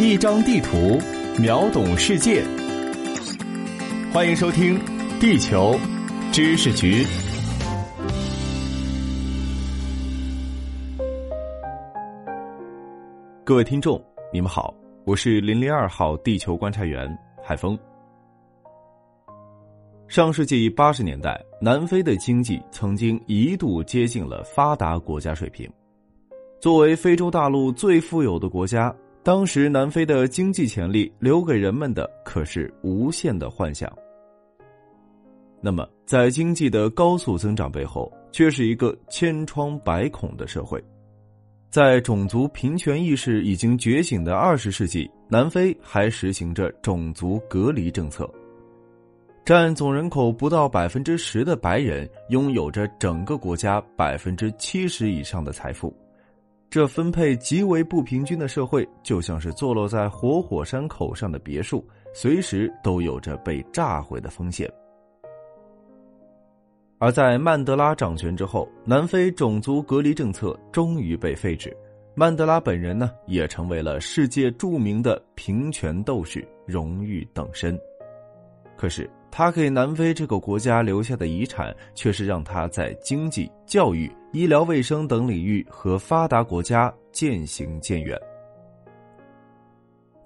一张地图，秒懂世界。欢迎收听《地球知识局》。各位听众，你们好，我是零零二号地球观察员海峰。上世纪八十年代，南非的经济曾经一度接近了发达国家水平。作为非洲大陆最富有的国家，当时南非的经济潜力留给人们的可是无限的幻想。那么，在经济的高速增长背后，却是一个千疮百孔的社会。在种族平权意识已经觉醒的二十世纪，南非还实行着种族隔离政策。占总人口不到百分之十的白人拥有着整个国家百分之七十以上的财富，这分配极为不平均的社会，就像是坐落在活火山口上的别墅，随时都有着被炸毁的风险。而在曼德拉掌权之后，南非种族隔离政策终于被废止，曼德拉本人呢，也成为了世界著名的平权斗士，荣誉等身。可是。他给南非这个国家留下的遗产，却是让他在经济、教育、医疗卫生等领域和发达国家渐行渐远。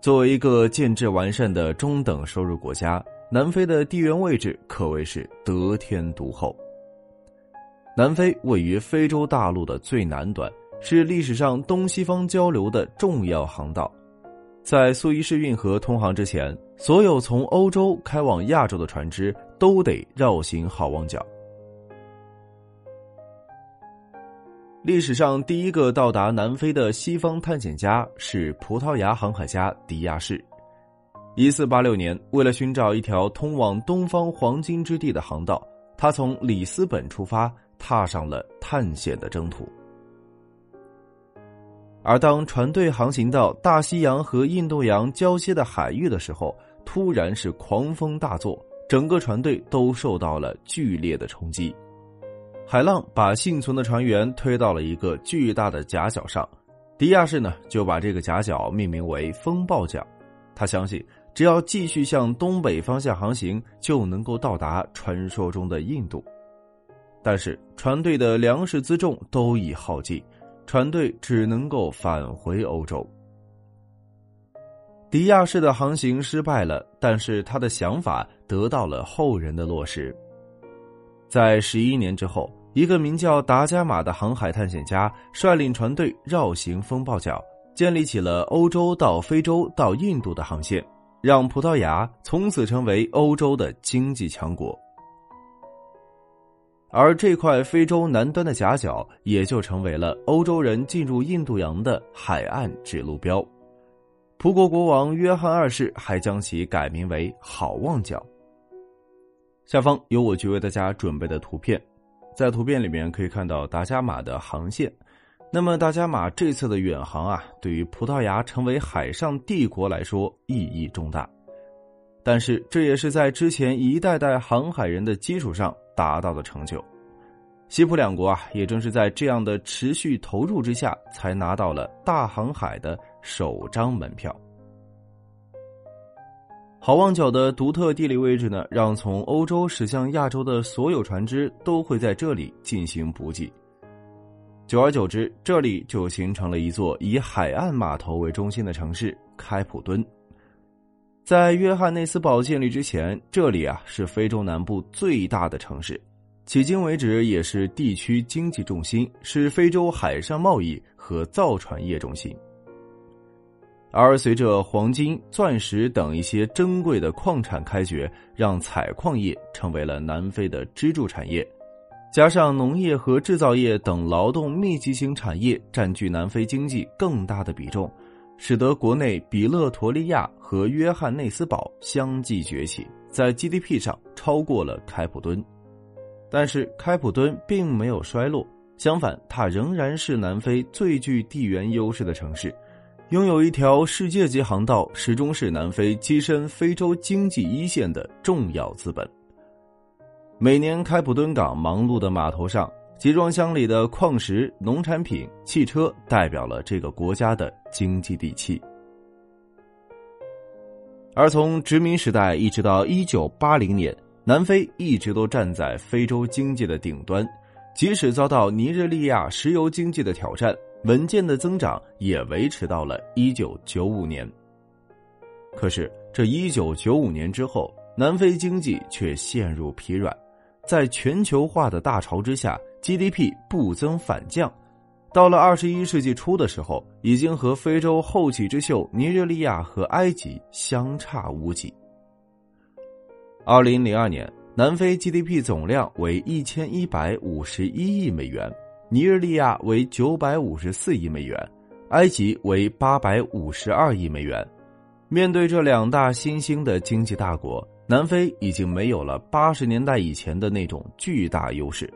作为一个建制完善的中等收入国家，南非的地缘位置可谓是得天独厚。南非位于非洲大陆的最南端，是历史上东西方交流的重要航道。在苏伊士运河通航之前，所有从欧洲开往亚洲的船只都得绕行好望角。历史上第一个到达南非的西方探险家是葡萄牙航海家迪亚士。一四八六年，为了寻找一条通往东方黄金之地的航道，他从里斯本出发，踏上了探险的征途。而当船队航行到大西洋和印度洋交接的海域的时候，突然是狂风大作，整个船队都受到了剧烈的冲击。海浪把幸存的船员推到了一个巨大的夹角上，迪亚士呢就把这个夹角命名为“风暴角”。他相信，只要继续向东北方向航行，就能够到达传说中的印度。但是，船队的粮食辎重都已耗尽。船队只能够返回欧洲。迪亚士的航行失败了，但是他的想法得到了后人的落实。在十一年之后，一个名叫达伽马的航海探险家率领船队绕行风暴角，建立起了欧洲到非洲到印度的航线，让葡萄牙从此成为欧洲的经济强国。而这块非洲南端的夹角，也就成为了欧洲人进入印度洋的海岸指路标。葡国国王约翰二世还将其改名为好望角。下方有我去为大家准备的图片，在图片里面可以看到达伽马的航线。那么达伽马这次的远航啊，对于葡萄牙成为海上帝国来说意义重大。但是这也是在之前一代代航海人的基础上。达到的成就，西普两国啊，也正是在这样的持续投入之下，才拿到了大航海的首张门票。好望角的独特地理位置呢，让从欧洲驶向亚洲的所有船只都会在这里进行补给。久而久之，这里就形成了一座以海岸码头为中心的城市——开普敦。在约翰内斯堡建立之前，这里啊是非洲南部最大的城市，迄今为止也是地区经济重心，是非洲海上贸易和造船业中心。而随着黄金、钻石等一些珍贵的矿产开掘，让采矿业成为了南非的支柱产业，加上农业和制造业等劳动密集型产业占据南非经济更大的比重。使得国内比勒陀利亚和约翰内斯堡相继崛起，在 GDP 上超过了开普敦，但是开普敦并没有衰落，相反，它仍然是南非最具地缘优势的城市，拥有一条世界级航道，始终是南非跻身非洲经济一线的重要资本。每年开普敦港忙碌的码头上。集装箱里的矿石、农产品、汽车，代表了这个国家的经济底气。而从殖民时代一直到一九八零年，南非一直都站在非洲经济的顶端，即使遭到尼日利亚石油经济的挑战，稳健的增长也维持到了一九九五年。可是，这一九九五年之后，南非经济却陷入疲软，在全球化的大潮之下，GDP 不增反降。到了二十一世纪初的时候，已经和非洲后起之秀尼日利亚和埃及相差无几。二零零二年，南非 GDP 总量为一千一百五十一亿美元，尼日利亚为九百五十四亿美元，埃及为八百五十二亿美元。面对这两大新兴的经济大国，南非已经没有了八十年代以前的那种巨大优势。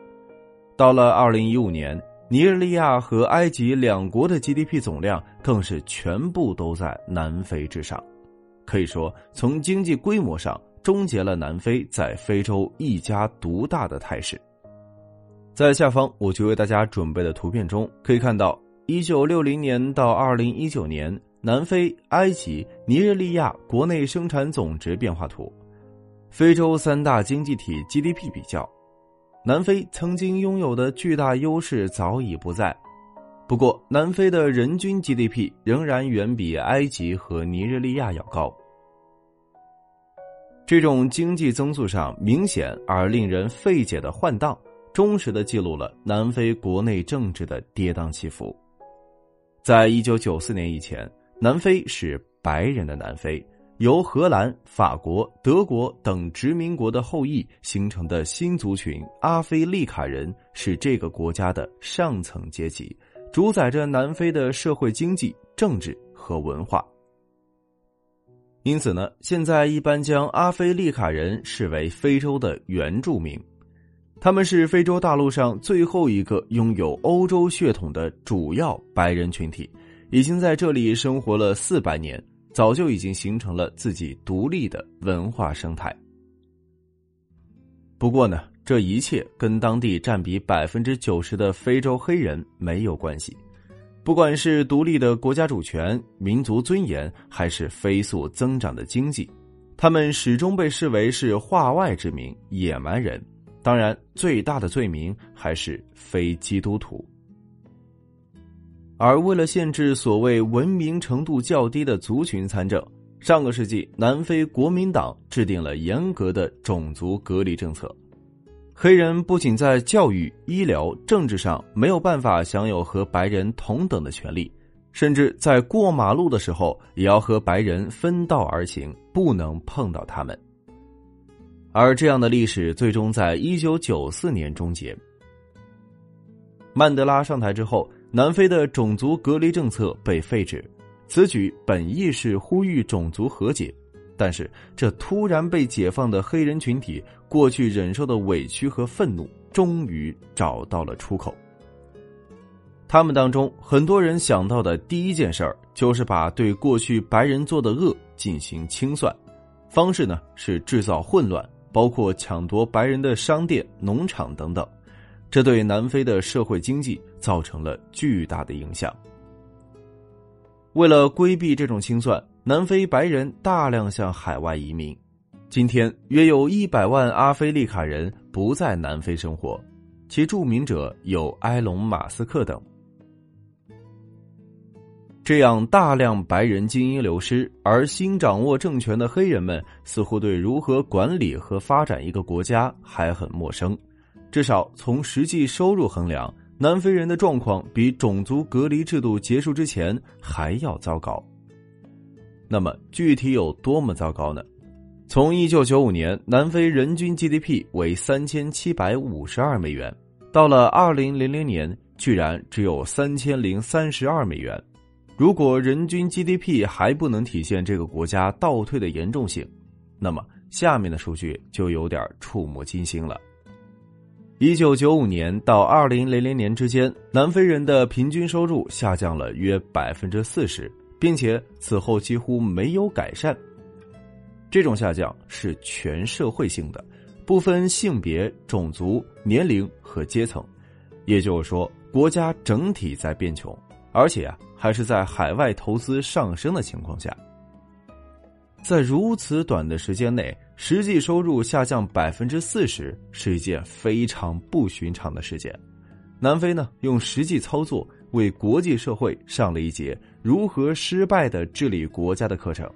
到了二零一五年。尼日利亚和埃及两国的 GDP 总量更是全部都在南非之上，可以说从经济规模上终结了南非在非洲一家独大的态势。在下方我就为大家准备的图片中可以看到，一九六零年到二零一九年南非、埃及、尼日利亚国内生产总值变化图，非洲三大经济体 GDP 比较。南非曾经拥有的巨大优势早已不在，不过南非的人均 GDP 仍然远比埃及和尼日利亚要高。这种经济增速上明显而令人费解的换荡，忠实的记录了南非国内政治的跌宕起伏。在一九九四年以前，南非是白人的南非。由荷兰、法国、德国等殖民国的后裔形成的新族群阿非利卡人是这个国家的上层阶级，主宰着南非的社会、经济、政治和文化。因此呢，现在一般将阿非利卡人视为非洲的原住民，他们是非洲大陆上最后一个拥有欧洲血统的主要白人群体，已经在这里生活了四百年。早就已经形成了自己独立的文化生态。不过呢，这一切跟当地占比百分之九十的非洲黑人没有关系。不管是独立的国家主权、民族尊严，还是飞速增长的经济，他们始终被视为是化外之民、野蛮人。当然，最大的罪名还是非基督徒。而为了限制所谓文明程度较低的族群参政，上个世纪南非国民党制定了严格的种族隔离政策。黑人不仅在教育、医疗、政治上没有办法享有和白人同等的权利，甚至在过马路的时候也要和白人分道而行，不能碰到他们。而这样的历史最终在一九九四年终结。曼德拉上台之后。南非的种族隔离政策被废止，此举本意是呼吁种族和解，但是这突然被解放的黑人群体过去忍受的委屈和愤怒，终于找到了出口。他们当中很多人想到的第一件事儿，就是把对过去白人做的恶进行清算，方式呢是制造混乱，包括抢夺白人的商店、农场等等。这对南非的社会经济造成了巨大的影响。为了规避这种清算，南非白人大量向海外移民。今天，约有一百万阿非利卡人不在南非生活，其著名者有埃隆·马斯克等。这样大量白人精英流失，而新掌握政权的黑人们似乎对如何管理和发展一个国家还很陌生。至少从实际收入衡量，南非人的状况比种族隔离制度结束之前还要糟糕。那么具体有多么糟糕呢？从一九九五年南非人均 GDP 为三千七百五十二美元，到了二零零零年，居然只有三千零三十二美元。如果人均 GDP 还不能体现这个国家倒退的严重性，那么下面的数据就有点触目惊心了。一九九五年到二零零零年之间，南非人的平均收入下降了约百分之四十，并且此后几乎没有改善。这种下降是全社会性的，不分性别、种族、年龄和阶层，也就是说，国家整体在变穷，而且啊，还是在海外投资上升的情况下。在如此短的时间内，实际收入下降百分之四十，是一件非常不寻常的事件。南非呢，用实际操作为国际社会上了一节如何失败的治理国家的课程，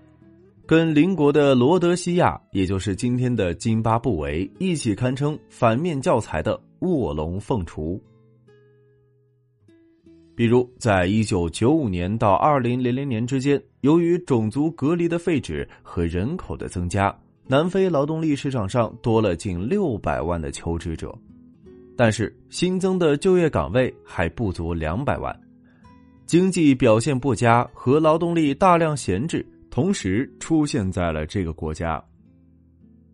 跟邻国的罗德西亚，也就是今天的津巴布韦，一起堪称反面教材的卧龙凤雏。比如，在一九九五年到二零零零年之间，由于种族隔离的废止和人口的增加，南非劳动力市场上多了近六百万的求职者。但是新增的就业岗位还不足两百万，经济表现不佳和劳动力大量闲置同时出现在了这个国家。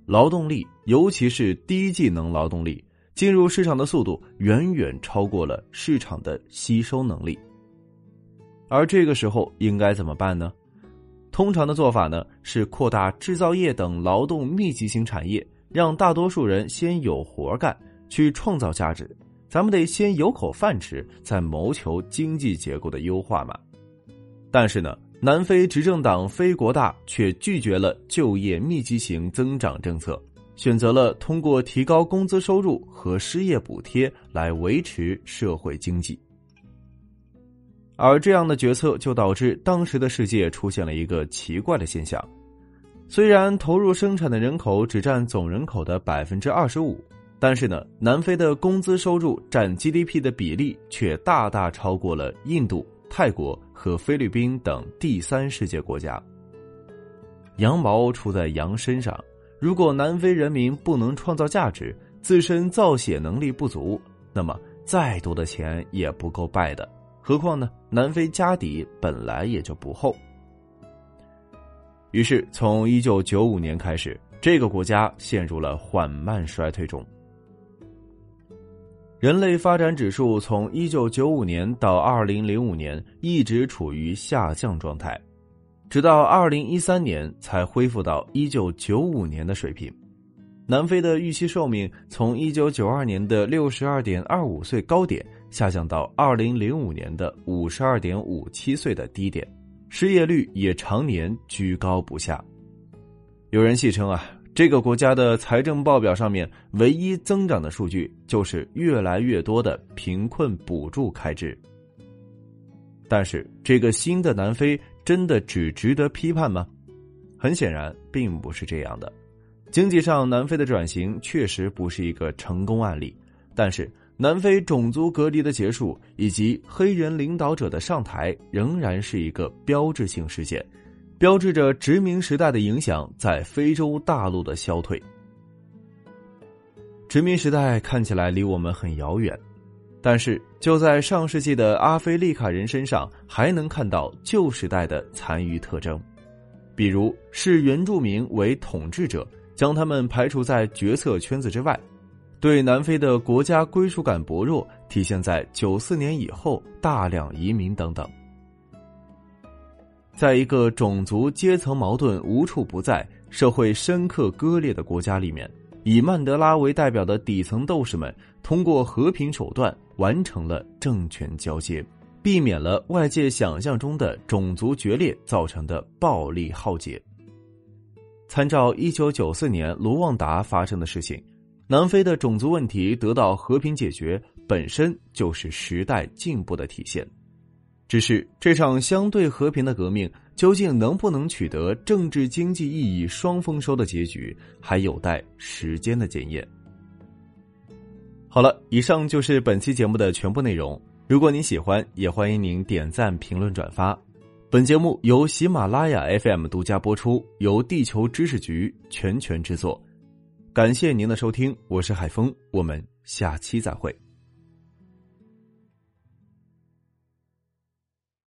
劳动力，尤其是低技能劳动力，进入市场的速度远远超过了市场的吸收能力。而这个时候应该怎么办呢？通常的做法呢是扩大制造业等劳动密集型产业，让大多数人先有活干。去创造价值，咱们得先有口饭吃，再谋求经济结构的优化嘛。但是呢，南非执政党非国大却拒绝了就业密集型增长政策，选择了通过提高工资收入和失业补贴来维持社会经济。而这样的决策就导致当时的世界出现了一个奇怪的现象：虽然投入生产的人口只占总人口的百分之二十五。但是呢，南非的工资收入占 GDP 的比例却大大超过了印度、泰国和菲律宾等第三世界国家。羊毛出在羊身上，如果南非人民不能创造价值，自身造血能力不足，那么再多的钱也不够败的。何况呢，南非家底本来也就不厚。于是，从一九九五年开始，这个国家陷入了缓慢衰退中。人类发展指数从一九九五年到二零零五年一直处于下降状态，直到二零一三年才恢复到一九九五年的水平。南非的预期寿命从一九九二年的六十二点二五岁高点下降到二零零五年的五十二点五七岁的低点，失业率也常年居高不下。有人戏称啊。这个国家的财政报表上面唯一增长的数据就是越来越多的贫困补助开支。但是，这个新的南非真的只值得批判吗？很显然，并不是这样的。经济上，南非的转型确实不是一个成功案例。但是，南非种族隔离的结束以及黑人领导者的上台，仍然是一个标志性事件。标志着殖民时代的影响在非洲大陆的消退。殖民时代看起来离我们很遥远，但是就在上世纪的阿非利卡人身上，还能看到旧时代的残余特征，比如视原住民为统治者，将他们排除在决策圈子之外，对南非的国家归属感薄弱，体现在九四年以后大量移民等等。在一个种族阶层矛盾无处不在、社会深刻割裂的国家里面，以曼德拉为代表的底层斗士们通过和平手段完成了政权交接，避免了外界想象中的种族决裂造成的暴力浩劫。参照一九九四年卢旺达发生的事情，南非的种族问题得到和平解决，本身就是时代进步的体现。只是这场相对和平的革命究竟能不能取得政治经济意义双丰收的结局，还有待时间的检验。好了，以上就是本期节目的全部内容。如果您喜欢，也欢迎您点赞、评论、转发。本节目由喜马拉雅 FM 独家播出，由地球知识局全权制作。感谢您的收听，我是海峰，我们下期再会。